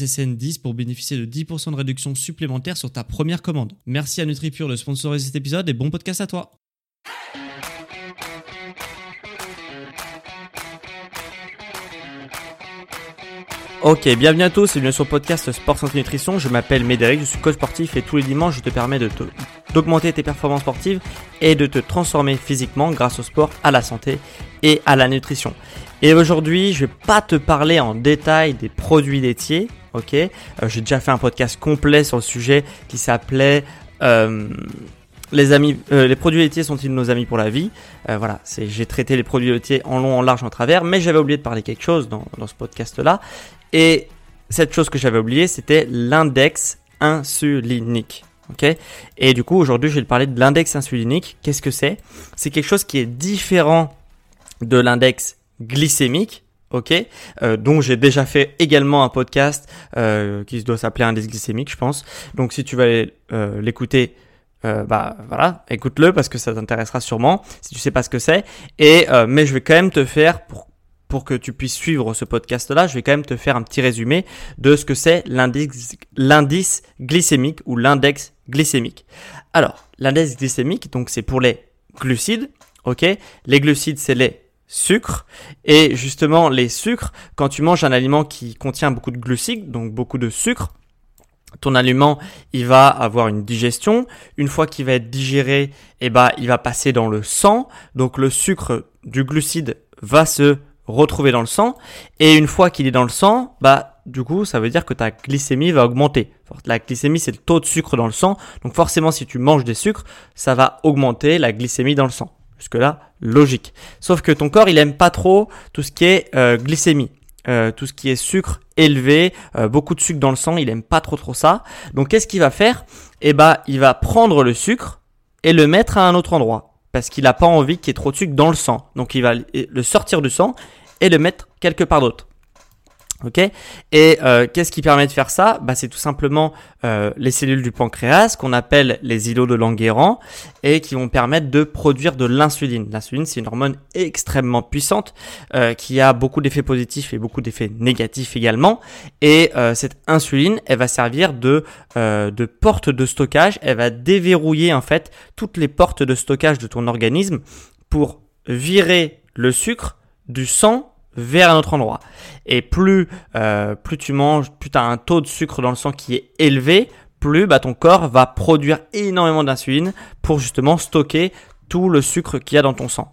SSN10 pour bénéficier de 10% de réduction supplémentaire sur ta première commande. Merci à NutriPure de sponsoriser cet épisode et bon podcast à toi. Ok, bienvenue à tous et bienvenue sur le podcast Sport Santé Nutrition. Je m'appelle Médéric, je suis coach sportif et tous les dimanches je te permets de d'augmenter tes performances sportives et de te transformer physiquement grâce au sport, à la santé et à la nutrition. Et aujourd'hui, je vais pas te parler en détail des produits laitiers, ok euh, J'ai déjà fait un podcast complet sur le sujet qui s'appelait euh, les amis, euh, les produits laitiers sont-ils nos amis pour la vie? Voilà, c'est j'ai traité les produits laitiers en long, en large, en travers, mais j'avais oublié de parler quelque chose dans, dans ce podcast-là. Et cette chose que j'avais oublié, c'était l'index insulinique. ok Et du coup, aujourd'hui, je vais te parler de l'index insulinique. Qu'est-ce que c'est? C'est quelque chose qui est différent de l'index glycémique. Ok, euh, donc j'ai déjà fait également un podcast euh, qui doit s'appeler index glycémique, je pense. Donc si tu vas euh, l'écouter, euh, bah voilà, écoute-le parce que ça t'intéressera sûrement si tu sais pas ce que c'est. Et euh, mais je vais quand même te faire pour pour que tu puisses suivre ce podcast-là, je vais quand même te faire un petit résumé de ce que c'est l'indice glycémique ou l'index glycémique. Alors, l'index glycémique, donc c'est pour les glucides, ok? Les glucides, c'est les sucres. Et justement, les sucres, quand tu manges un aliment qui contient beaucoup de glucides, donc beaucoup de sucre, ton aliment, il va avoir une digestion. Une fois qu'il va être digéré, eh ben, il va passer dans le sang. Donc le sucre du glucide va se retrouver dans le sang. Et une fois qu'il est dans le sang, bah du coup, ça veut dire que ta glycémie va augmenter. La glycémie, c'est le taux de sucre dans le sang. Donc forcément, si tu manges des sucres, ça va augmenter la glycémie dans le sang. Jusque là, logique. Sauf que ton corps, il aime pas trop tout ce qui est euh, glycémie. Euh, tout ce qui est sucre élevé, euh, beaucoup de sucre dans le sang, il aime pas trop trop ça. Donc qu'est-ce qu'il va faire? Eh bah, il va prendre le sucre et le mettre à un autre endroit parce qu'il n'a pas envie qu'il y ait trop de sucre dans le sang. Donc il va le sortir du sang et le mettre quelque part d'autre. Ok Et euh, qu'est-ce qui permet de faire ça? Bah, C'est tout simplement euh, les cellules du pancréas qu'on appelle les îlots de Langerhans et qui vont permettre de produire de l'insuline. L'insuline, c'est une hormone extrêmement puissante euh, qui a beaucoup d'effets positifs et beaucoup d'effets négatifs également. Et cette insuline, elle va servir de, de porte de stockage. Elle va déverrouiller en fait toutes les portes de stockage de ton organisme pour virer le sucre du sang vers un autre endroit. Et plus, euh, plus tu manges, plus tu as un taux de sucre dans le sang qui est élevé, plus bah, ton corps va produire énormément d'insuline pour justement stocker tout le sucre qu'il y a dans ton sang.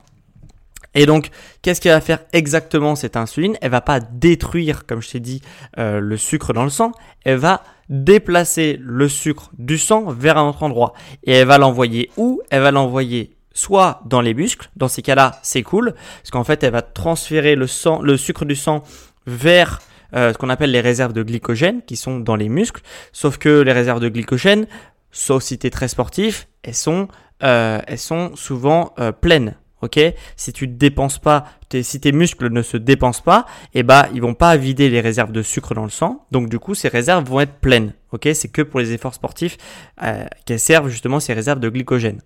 Et donc, qu'est-ce qu'elle va faire exactement cette insuline? Elle va pas détruire, comme je t'ai dit, euh, le sucre dans le sang. Elle va déplacer le sucre du sang vers un autre endroit. Et elle va l'envoyer où? Elle va l'envoyer soit dans les muscles. Dans ces cas-là, c'est cool, parce qu'en fait, elle va transférer le, sang, le sucre du sang vers euh, ce qu'on appelle les réserves de glycogène, qui sont dans les muscles. Sauf que les réserves de glycogène, sauf si tu es très sportif, elles sont, euh, elles sont souvent euh, pleines. Ok, si tu dépenses pas, si tes muscles ne se dépensent pas, eh bah ils vont pas vider les réserves de sucre dans le sang. Donc du coup, ces réserves vont être pleines. Ok, c'est que pour les efforts sportifs euh, qu'elles servent justement ces réserves de glycogène.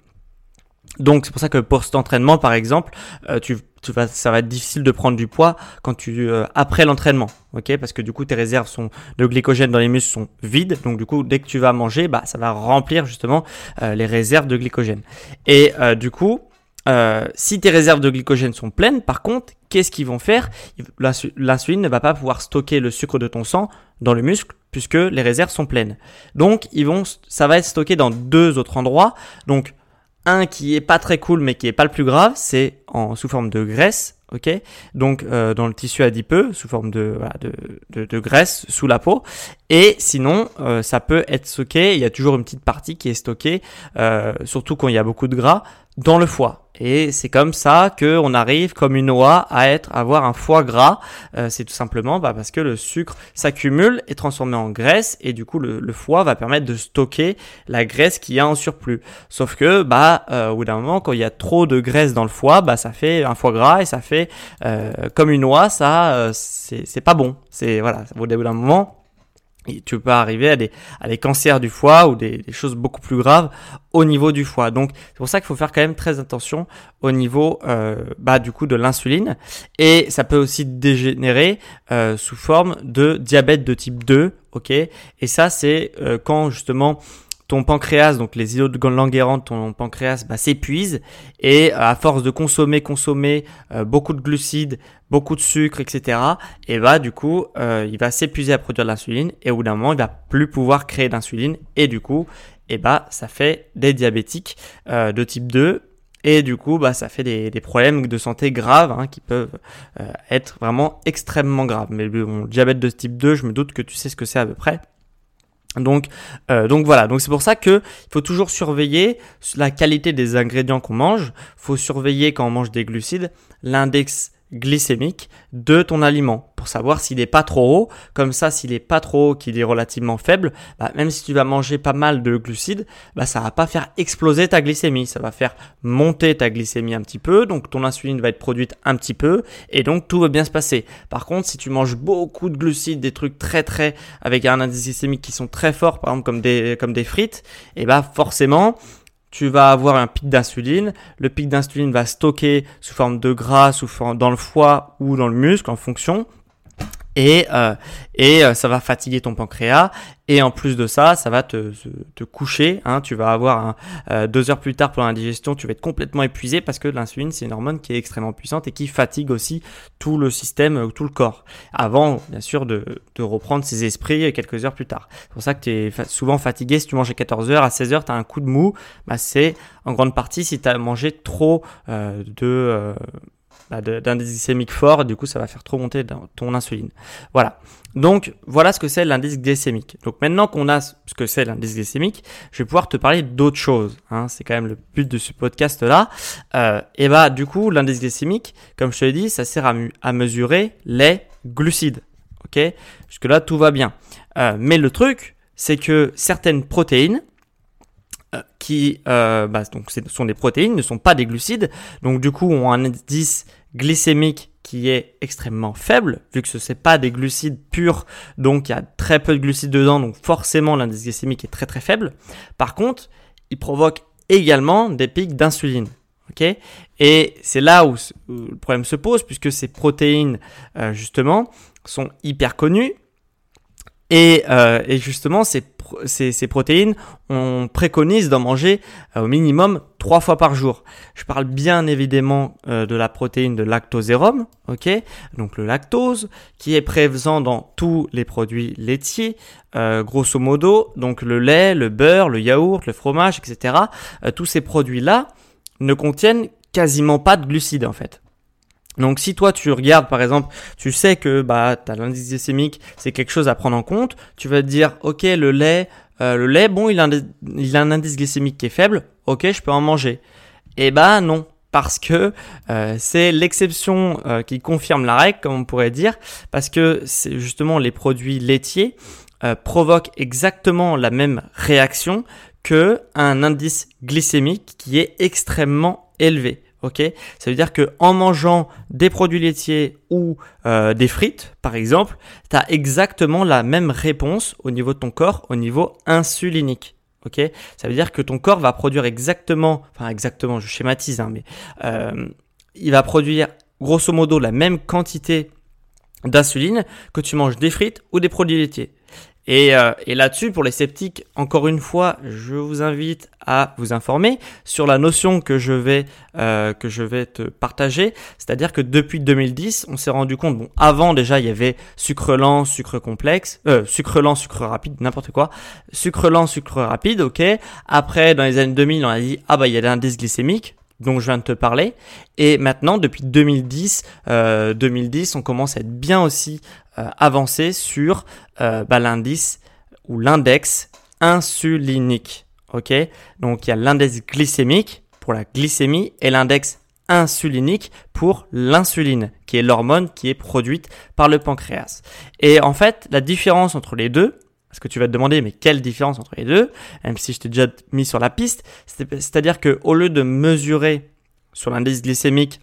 Donc c'est pour ça que pour cet entraînement par exemple, euh, tu, tu vas, ça va être difficile de prendre du poids quand tu euh, après l'entraînement, ok? Parce que du coup tes réserves sont de glycogène dans les muscles sont vides, donc du coup dès que tu vas manger, bah ça va remplir justement euh, les réserves de glycogène. Et du coup, si tes réserves de glycogène sont pleines, par contre, qu'est-ce qu'ils vont faire? L'insuline ne va pas pouvoir stocker le sucre de ton sang dans le muscle puisque les réserves sont pleines. Donc ils vont, ça va être stocké dans deux autres endroits. Donc un qui est pas très cool mais qui est pas le plus grave, c'est en sous forme de graisse, ok? Donc euh, dans le tissu adipeux, sous forme de, de, de, graisse sous la peau. Et sinon, euh, ça peut être stocké. Il y a toujours une petite partie qui est stockée, euh, surtout quand il y a beaucoup de gras, dans le foie. Et c'est comme ça que on arrive, comme une oie, à être, avoir un foie gras. Euh, c'est tout simplement bah, parce que le sucre s'accumule, est transformé en graisse, et du coup le, le, foie va permettre de stocker la graisse qu'il y a en surplus. Sauf que, bah, euh, au bout d'un moment, quand il y a trop de graisse dans le foie, bah, ça fait un foie gras et ça fait euh, comme une oie. Ça, euh, c'est pas bon. C'est voilà, au bout d'un moment et tu peux arriver à des, cancers du foie ou des, des, choses beaucoup plus graves au niveau du foie. Donc c'est pour ça qu'il faut faire quand même très attention au niveau euh, bah, du coup de l'insuline et ça peut aussi dégénérer euh, sous forme de diabète de type 2, ok? Et ça c'est euh, quand justement ton pancréas, donc les îlots de Langerhans ton pancréas, bah, s'épuisent et euh, à force de consommer, consommer euh, beaucoup de glucides, beaucoup de sucre, etc. Et bah du coup, euh, il va s'épuiser à produire de l'insuline et au bout d'un moment, il va plus pouvoir créer d'insuline et du coup, et bah ça fait des diabétiques de type 2 et du coup, bah, ça fait des, problèmes de santé graves hein, qui peuvent être vraiment extrêmement graves. Mais le diabète de type 2, je me doute que tu sais ce que c'est à peu près. Donc, euh, donc voilà. Donc c'est pour ça que il faut toujours surveiller la qualité des ingrédients qu'on mange. Faut surveiller quand on mange des glucides l'index glycémique de ton aliment pour savoir s'il est pas trop haut. Comme ça, s'il est pas trop haut, qu'il est relativement faible, bah, même si tu vas manger pas mal de glucides, bah, ça va pas faire exploser ta glycémie. Ça va faire monter ta glycémie un petit peu. Donc ton insuline va être produite un petit peu et donc tout va bien se passer. Par contre, si tu manges beaucoup de glucides, des trucs très très avec un indice glycémique qui sont très forts, par exemple comme des comme des frites, et bah forcément tu vas avoir un pic d'insuline. Le pic d'insuline va stocker sous forme de gras, sous forme dans le foie ou dans le muscle en fonction et, euh, et euh, ça va fatiguer ton pancréas. Et en plus de ça ça va te, te coucher hein, tu vas avoir un, euh, deux heures plus tard pour la digestion tu vas être complètement épuisé parce que l'insuline c'est une hormone qui est extrêmement puissante et qui fatigue aussi tout le système euh, tout le corps. Avant bien sûr de, de reprendre ses esprits quelques heures plus tard. C'est pour ça que tu es souvent fatigué. Si tu manges à 14 heures à 16 heures tu as un coup de mou bah c'est en grande partie si tu as mangé trop de bah, d'indice glycémique fort, du coup ça va faire trop monter ton insuline. Voilà. Donc voilà ce que c'est l'indice glycémique. Donc maintenant qu'on a ce que c'est l'indice glycémique, je vais pouvoir te parler d'autres choses. Hein. C'est quand même le but de ce podcast là. Euh, et bah du coup l'indice glycémique, comme je te l'ai dit, ça sert à, mesurer les glucides. Ok? Jusque là tout va bien. Euh, mais le truc, c'est que certaines protéines euh, qui bah, donc sont des protéines, ne sont pas des glucides, donc du coup ont un indice glycémique qui est extrêmement faible, vu que ce n'est pas des glucides purs, donc il y a très peu de glucides dedans, donc forcément l'indice glycémique est très très faible. Par contre, il provoque également des pics d'insuline. ok? Et c'est là où, le problème se pose, puisque ces protéines, euh, justement, sont hyper connues. Et, euh, justement, ces ces, protéines, on préconise d'en manger euh, au minimum trois fois par jour. Je parle bien évidemment euh, de la protéine de lactosérum, ok? Donc le lactose, qui est présent dans tous les produits laitiers, euh, grosso modo, donc le lait, le beurre, le yaourt, le fromage, etc. tous ces produits-là ne contiennent quasiment pas de glucides en fait. Donc si toi tu regardes par exemple, tu sais que bah as l'indice glycémique, c'est quelque chose à prendre en compte, tu vas te dire OK, le lait euh, le lait bon, il a, un, indice glycémique qui est faible, OK, je peux en manger. Eh bah non, parce que euh, c'est l'exception euh, qui confirme la règle, comme on pourrait dire, parce que c'est justement les produits laitiers provoquent exactement la même réaction que un indice glycémique qui est extrêmement élevé. Ok, ça veut dire que en mangeant des produits laitiers ou euh, des frites, par exemple, tu as exactement la même réponse au niveau de ton corps, au niveau insulinique. Ok, ça veut dire que ton corps va produire exactement, enfin exactement, je schématise, hein, mais euh, il va produire grosso modo la même quantité d'insuline que tu manges des frites ou des produits laitiers. Et, euh, et là-dessus, pour les sceptiques, encore une fois, je vous invite à vous informer sur la notion que je vais euh, que je vais te partager. C'est-à-dire que depuis 2010, on s'est rendu compte. Bon, avant déjà, il y avait sucre lent, sucre complexe, euh, sucre lent, sucre rapide, n'importe quoi. Sucre lent, sucre rapide, ok. Après, dans les années 2000, on a dit ah bah il y a l'indice glycémique dont je viens de te parler. Et maintenant, depuis 2010, euh, 2010, on commence à être bien aussi euh, avancé sur euh, bah, l'indice ou l'index insulinique. Ok, donc il y a l'index glycémique pour la glycémie et l'index insulinique pour l'insuline, qui est l'hormone qui est produite par le pancréas. Et en fait, la différence entre les deux, parce que tu vas te demander, mais quelle différence entre les deux Même si je t'ai déjà mis sur la piste, c'est-à-dire que au lieu de mesurer sur l'indice glycémique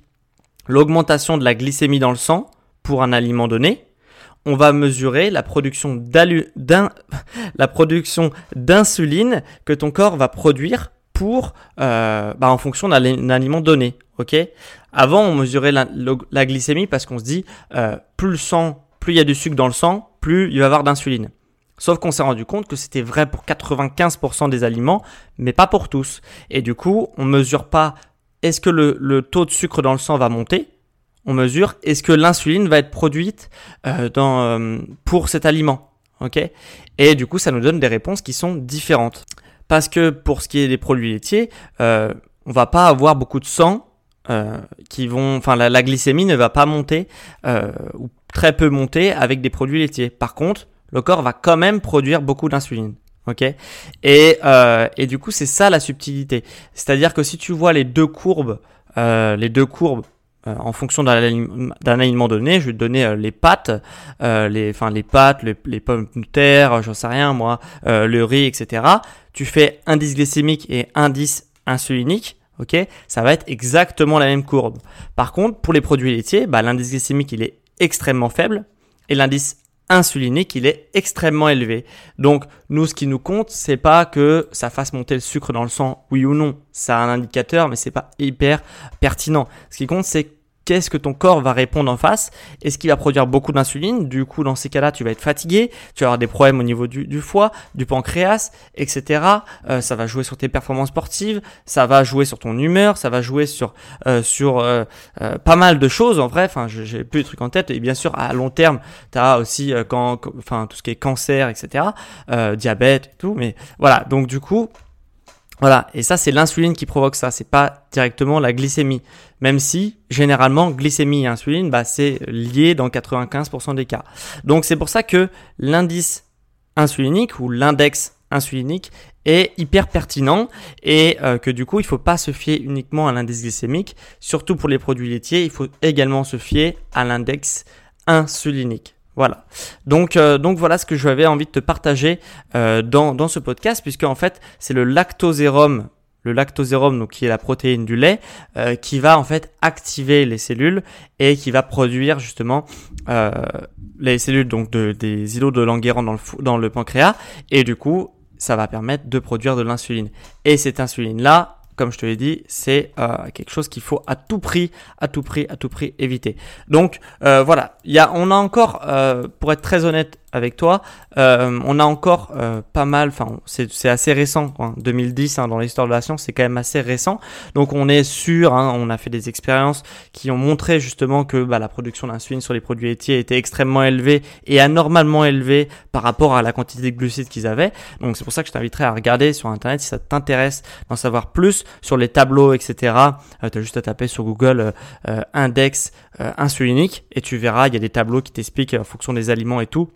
l'augmentation de la glycémie dans le sang pour un aliment donné, on va mesurer la production d'insuline que ton corps va produire pour, euh, bah, en fonction d'un aliment donné. Ok? Avant, on mesurait la, glycémie parce qu'on se dit, euh, plus le sang, plus il y a du sucre dans le sang, plus il va y avoir d'insuline. Sauf qu'on s'est rendu compte que c'était vrai pour 95% des aliments, mais pas pour tous. Et du coup, on mesure pas est-ce que le, taux de sucre dans le sang va monter On mesure est-ce que l'insuline va être produite euh, dans, euh, pour cet aliment. ok? Et du coup, ça nous donne des réponses qui sont différentes. Parce que pour ce qui est des produits laitiers, euh, on va pas avoir beaucoup de sang euh, qui vont, enfin la, la, glycémie ne va pas monter ou très peu monter avec des produits laitiers. Par contre, le corps va quand même produire beaucoup d'insuline. Ok? Et, euh, et du coup, c'est ça la subtilité. C'est-à-dire que si tu vois les deux courbes, euh, les deux courbes euh, en fonction d'un aliment donné, je vais te donner les pâtes, les, enfin les pâtes, les, pommes de terre, j'en sais rien moi, le riz, etc. Tu fais indice glycémique et indice insulinique. Ok, ça va être exactement la même courbe. Par contre, pour les produits laitiers, bah, l'indice glycémique il est extrêmement faible et l'indice insulinique, il est extrêmement élevé. Donc, nous, ce qui nous compte, c'est pas que ça fasse monter le sucre dans le sang, oui ou non. Ça a un indicateur, mais c'est pas hyper pertinent. Ce qui compte, c'est qu'est-ce que ton corps va répondre en face Est-ce qu'il va produire beaucoup d'insuline? Du coup, dans ces cas-là, tu vas être fatigué, tu vas avoir des problèmes au niveau du, foie, du pancréas, etc. Euh, ça va jouer sur tes performances sportives, ça va jouer sur ton humeur, ça va jouer sur euh, euh, pas mal de choses en vrai. Enfin, j'ai plus de trucs en tête. Et bien sûr, à long terme, tu as aussi enfin tout ce qui est cancer, etc. diabète, tout. Mais voilà. Donc du coup, voilà, et ça c'est l'insuline qui provoque ça, c'est pas directement la glycémie. Même si généralement glycémie et insuline, bah, c'est lié dans 95% des cas. Donc c'est pour ça que l'indice insulinique ou l'index insulinique est hyper pertinent et euh, que du coup il faut pas se fier uniquement à l'indice glycémique, surtout pour les produits laitiers, il faut également se fier à l'index insulinique. Voilà. Donc, euh, donc voilà ce que j'avais envie de te partager euh, dans, dans ce podcast, puisque en fait c'est le lactosérum, le lactosérum donc qui est la protéine du lait, euh, qui va en fait activer les cellules et qui va produire justement les cellules donc de, des îlots de Langerhans dans le, dans le pancréas, et du coup ça va permettre de produire de l'insuline. Et cette insuline là, comme je te l'ai dit, c'est euh, quelque chose qu'il faut à tout prix, à tout prix, à tout prix éviter. Donc euh, voilà, il y a, on a encore, euh, pour être très honnête avec toi, euh, on a encore euh, pas mal, enfin c'est assez récent, 2010 hein, dans l'histoire de la science, c'est quand même assez récent. Donc on est sûr, hein, on a fait des expériences qui ont montré justement que bah, la production d'insuline sur les produits laitiers était extrêmement élevée et anormalement élevée par rapport à la quantité de glucides qu'ils avaient. Donc c'est pour ça que je t'inviterai à regarder sur internet si ça t'intéresse d'en savoir plus sur les tableaux, etc. Euh, tu as juste à taper sur Google index insulinique et tu verras, il y a des tableaux qui t'expliquent en fonction des aliments et tout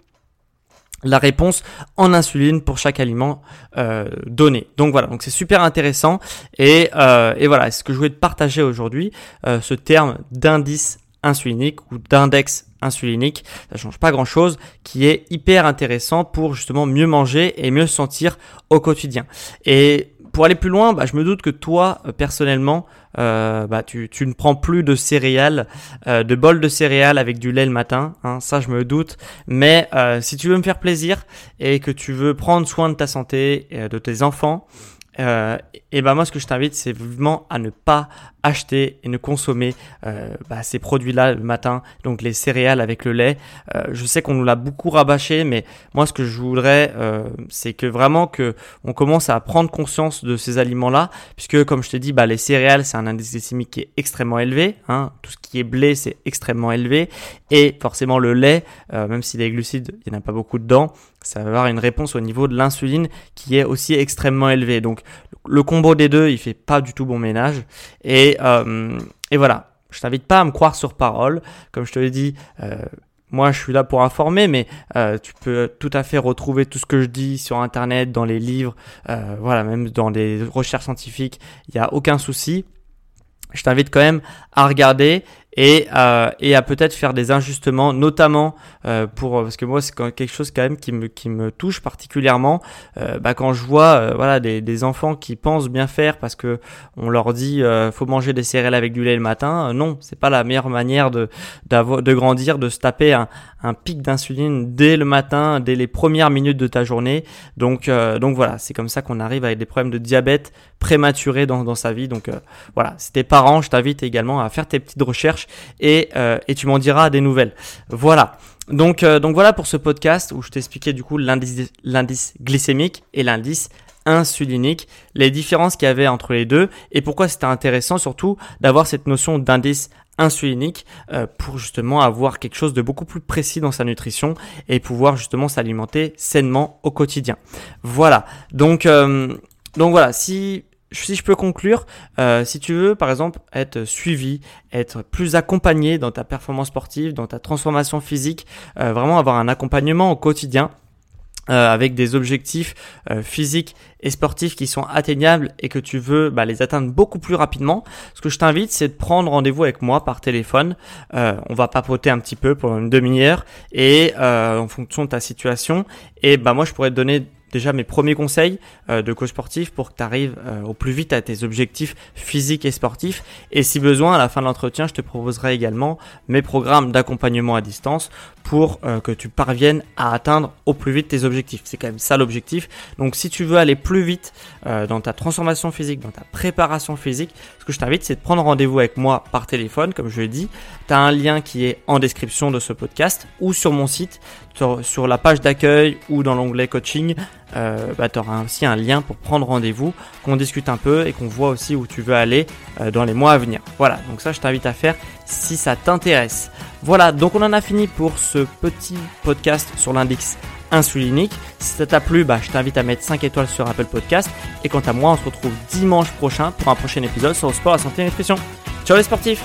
la réponse en insuline pour chaque aliment euh, donné. Donc voilà, donc c'est super intéressant et, euh, et voilà, ce que je voulais te partager aujourd'hui, euh, ce terme d'indice insulinique ou d'index insulinique, ça change pas grand chose, qui est hyper intéressant pour justement mieux manger et mieux se sentir au quotidien. Et pour aller plus loin, bah, je me doute que toi, euh, personnellement, euh, bah, tu, tu, ne prends plus de céréales, euh, de bols de céréales avec du lait le matin. Hein, ça, je me doute. Mais si tu veux me faire plaisir et que tu veux prendre soin de ta santé et de tes enfants, euh, et ben moi ce que je t'invite c'est vraiment à ne pas acheter et ne consommer euh, bah, ces produits-là le matin, donc les céréales avec le lait. Euh, je sais qu'on nous l'a beaucoup rabâché, mais moi ce que je voudrais, euh, c'est que vraiment que on commence à prendre conscience de ces aliments-là, puisque comme je te dis, bah, les céréales c'est un indice glycémique qui est extrêmement élevé, hein, tout ce qui est blé c'est extrêmement élevé, et forcément le lait, euh, même s'il est glucides, il n'y en a pas beaucoup dedans, ça va avoir une réponse au niveau de l'insuline qui est aussi extrêmement élevée. Donc le combo des deux, il fait pas du tout bon ménage. Et, euh, et voilà, je t'invite pas à me croire sur parole. Comme je te l'ai dit, euh, moi je suis là pour informer, mais euh, tu peux tout à fait retrouver tout ce que je dis sur Internet, dans les livres, voilà, même dans les recherches scientifiques. Il n'y a aucun souci. Je t'invite quand même à regarder et, euh, et à peut-être faire des ajustements, notamment euh, pour parce que moi c'est quelque chose quand même qui me qui me touche particulièrement. Euh, bah, quand je vois euh, voilà des, des enfants qui pensent bien faire parce que on leur dit euh, faut manger des céréales avec du lait le matin, euh, non, c'est pas la meilleure manière de de grandir, de se taper un, un pic d'insuline dès le matin, dès les premières minutes de ta journée. Donc donc voilà, c'est comme ça qu'on arrive avec des problèmes de diabète prématuré dans dans sa vie. Donc voilà, si t'es parent, je t'invite également à faire tes petites recherches et, euh, et tu m'en diras des nouvelles. Voilà. Donc, euh, donc voilà pour ce podcast où je t'expliquais du coup l'indice glycémique et l'indice insulinique, les différences qu'il y avait entre les deux et pourquoi c'était intéressant surtout d'avoir cette notion d'indice insulinique euh, pour justement avoir quelque chose de beaucoup plus précis dans sa nutrition et pouvoir justement s'alimenter sainement au quotidien. Voilà. Donc donc voilà, si si je peux conclure, euh, si tu veux par exemple être suivi, être plus accompagné dans ta performance sportive, dans ta transformation physique, euh, vraiment avoir un accompagnement au quotidien. Euh, avec des objectifs physiques et sportifs qui sont atteignables et que tu veux bah, les atteindre beaucoup plus rapidement, ce que je t'invite, c'est de prendre rendez-vous avec moi par téléphone. On va papoter un petit peu pendant une demi-heure et en fonction de ta situation. Et bah moi, je pourrais te donner déjà mes premiers conseils euh, de coach sportif pour que tu arrives euh, au plus vite à tes objectifs physiques et sportifs. Et si besoin, à la fin de l'entretien, je te proposerai également mes programmes d'accompagnement à distance pour euh, que tu parviennes à atteindre au plus vite tes objectifs. C'est quand même ça l'objectif. Donc si tu veux aller plus vite dans ta transformation physique, dans ta préparation physique, ce que je t'invite, c'est de prendre rendez-vous avec moi par téléphone, comme je l'ai dit. Tu as un lien qui est en description de ce podcast ou sur mon site, sur la page d'accueil ou dans l'onglet coaching euh, bah, tu auras aussi un lien pour prendre rendez-vous, qu'on discute un peu et qu'on voit aussi où tu veux aller euh, dans les mois à venir. Voilà, donc ça je t'invite à faire si ça t'intéresse. Voilà, donc on en a fini pour ce petit podcast sur l'index insulinique. Si ça t'a plu, bah, je t'invite à mettre 5 étoiles sur Apple Podcast. Et quant à moi, on se retrouve dimanche prochain pour un prochain épisode sur le sport, la santé et la nutrition. Ciao les sportifs